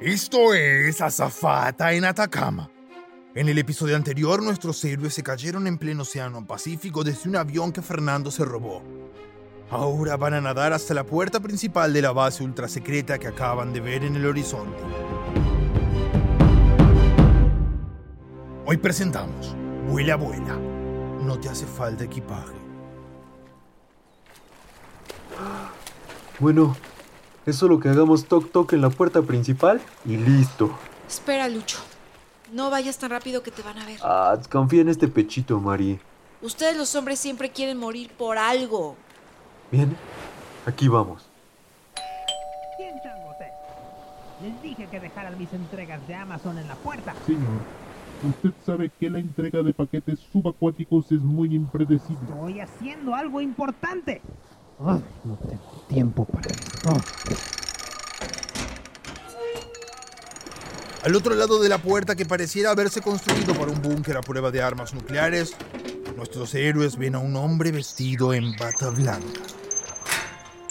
Esto es Azafata en Atacama. En el episodio anterior, nuestros héroes se cayeron en pleno océano Pacífico desde un avión que Fernando se robó. Ahora van a nadar hasta la puerta principal de la base ultrasecreta que acaban de ver en el horizonte. Hoy presentamos Vuela, vuela. No te hace falta equipaje. Bueno, es solo que hagamos toc toc en la puerta principal y listo. Espera, Lucho. No vayas tan rápido que te van a ver. Ah, confía en este pechito, Mari. Ustedes los hombres siempre quieren morir por algo. Bien, aquí vamos. ¿Quién changos es? Les dije que dejaran mis entregas de Amazon en la puerta. Señor, usted sabe que la entrega de paquetes subacuáticos es muy impredecible. Estoy haciendo algo importante. Ay, no tengo tiempo para esto. Al otro lado de la puerta que pareciera haberse construido para un búnker a prueba de armas nucleares, nuestros héroes ven a un hombre vestido en bata blanca.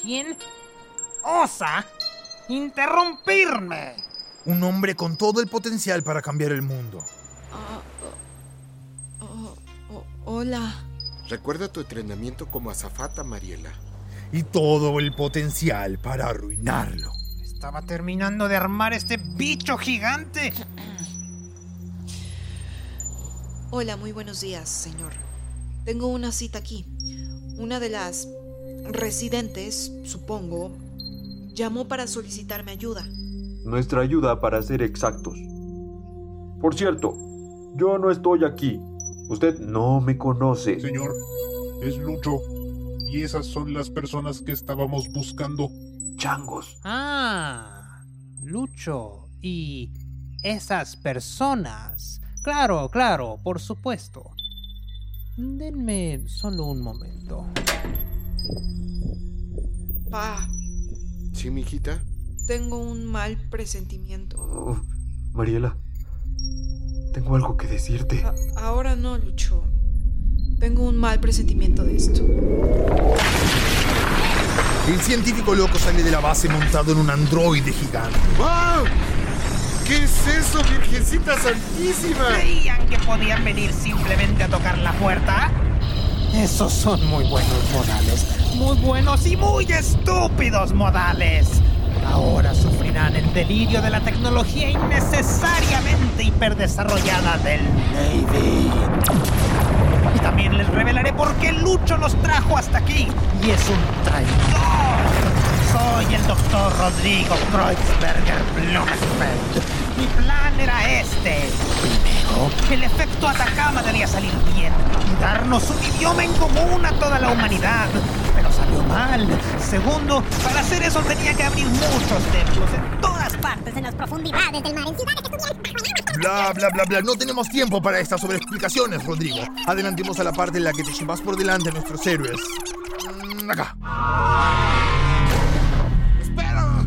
¿Quién osa interrumpirme? Un hombre con todo el potencial para cambiar el mundo. Ah, oh, oh, oh, hola. Recuerda tu entrenamiento como azafata, Mariela. Y todo el potencial para arruinarlo. Estaba terminando de armar este bicho gigante. Hola, muy buenos días, señor. Tengo una cita aquí. Una de las residentes, supongo, llamó para solicitarme ayuda. Nuestra ayuda para ser exactos. Por cierto, yo no estoy aquí. Usted no me conoce. Señor, es Lucho. Y esas son las personas que estábamos buscando. Changos. Ah, Lucho. Y esas personas. Claro, claro, por supuesto. Denme solo un momento. Pa, ¿Sí, mijita? tengo un mal presentimiento. Oh, Mariela, tengo algo que decirte. A- ahora no, Lucho. Tengo un mal presentimiento de esto. El científico loco sale de la base montado en un androide gigante. ¡Wow! ¿Qué es eso, Virgencita Santísima? ¿Creían que podían venir simplemente a tocar la puerta? Esos son muy buenos modales. Muy buenos y muy estúpidos modales. Ahora sufrirán el delirio de la tecnología innecesariamente hiperdesarrollada del Navy. También les revelaré por qué Lucho los trajo hasta aquí. Y es un traidor. Soy el doctor Rodrigo Kreuzberger Blumenfeld. Mi plan era este. Primero, el efecto Atacama debía salir bien darnos un idioma en común a toda la humanidad. Pero salió mal. Segundo, para hacer eso tenía que abrir muchos templos todas partes. en las profundidades del mar, en ciudades que estuvieran Bla, bla, bla, bla. No tenemos tiempo para estas sobreexplicaciones, Rodrigo. Adelantemos a la parte en la que te llevas por delante a nuestros héroes. Mm, Acá. ¡Espera!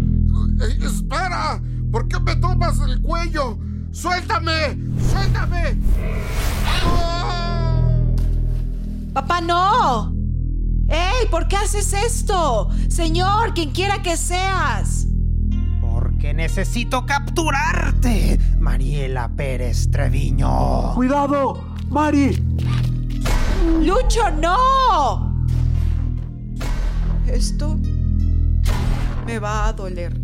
Eh, ¡Espera! ¿Por qué me tomas el cuello? ¡Suéltame! ¡Suéltame! ¡Ah! ¡Papá, no! ¡Ey! ¿Por qué haces esto? Señor, quien quiera que seas. Porque necesito capturarte, Mariela Pérez Treviño. ¡Cuidado! ¡Mari! ¡Lucho, no! Esto me va a doler.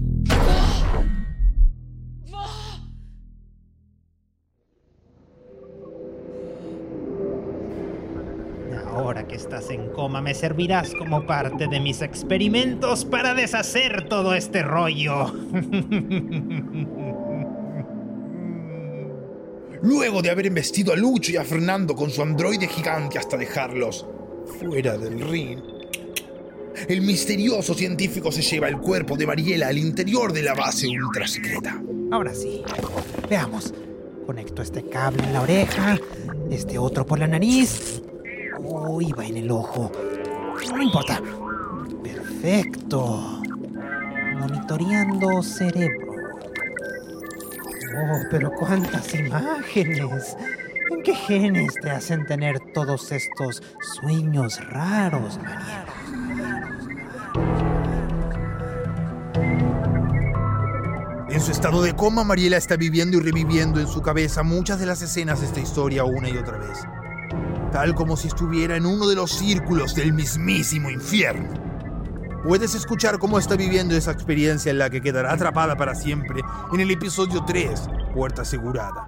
Ahora que estás en coma, me servirás como parte de mis experimentos para deshacer todo este rollo. Luego de haber embestido a Lucho y a Fernando con su androide gigante hasta dejarlos fuera del ring, el misterioso científico se lleva el cuerpo de Mariela al interior de la base ultra secreta. Ahora sí. Veamos. Conecto este cable en la oreja, este otro por la nariz. Uy, va en el ojo. No importa. Perfecto. Monitoreando cerebro. Oh, pero cuántas imágenes. ¿En qué genes te hacen tener todos estos sueños raros, Mariela? En su estado de coma, Mariela está viviendo y reviviendo en su cabeza muchas de las escenas de esta historia una y otra vez. Tal como si estuviera en uno de los círculos del mismísimo infierno. Puedes escuchar cómo está viviendo esa experiencia en la que quedará atrapada para siempre en el episodio 3, Puerta Asegurada.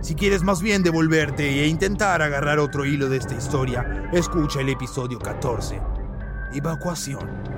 Si quieres más bien devolverte e intentar agarrar otro hilo de esta historia, escucha el episodio 14, Evacuación.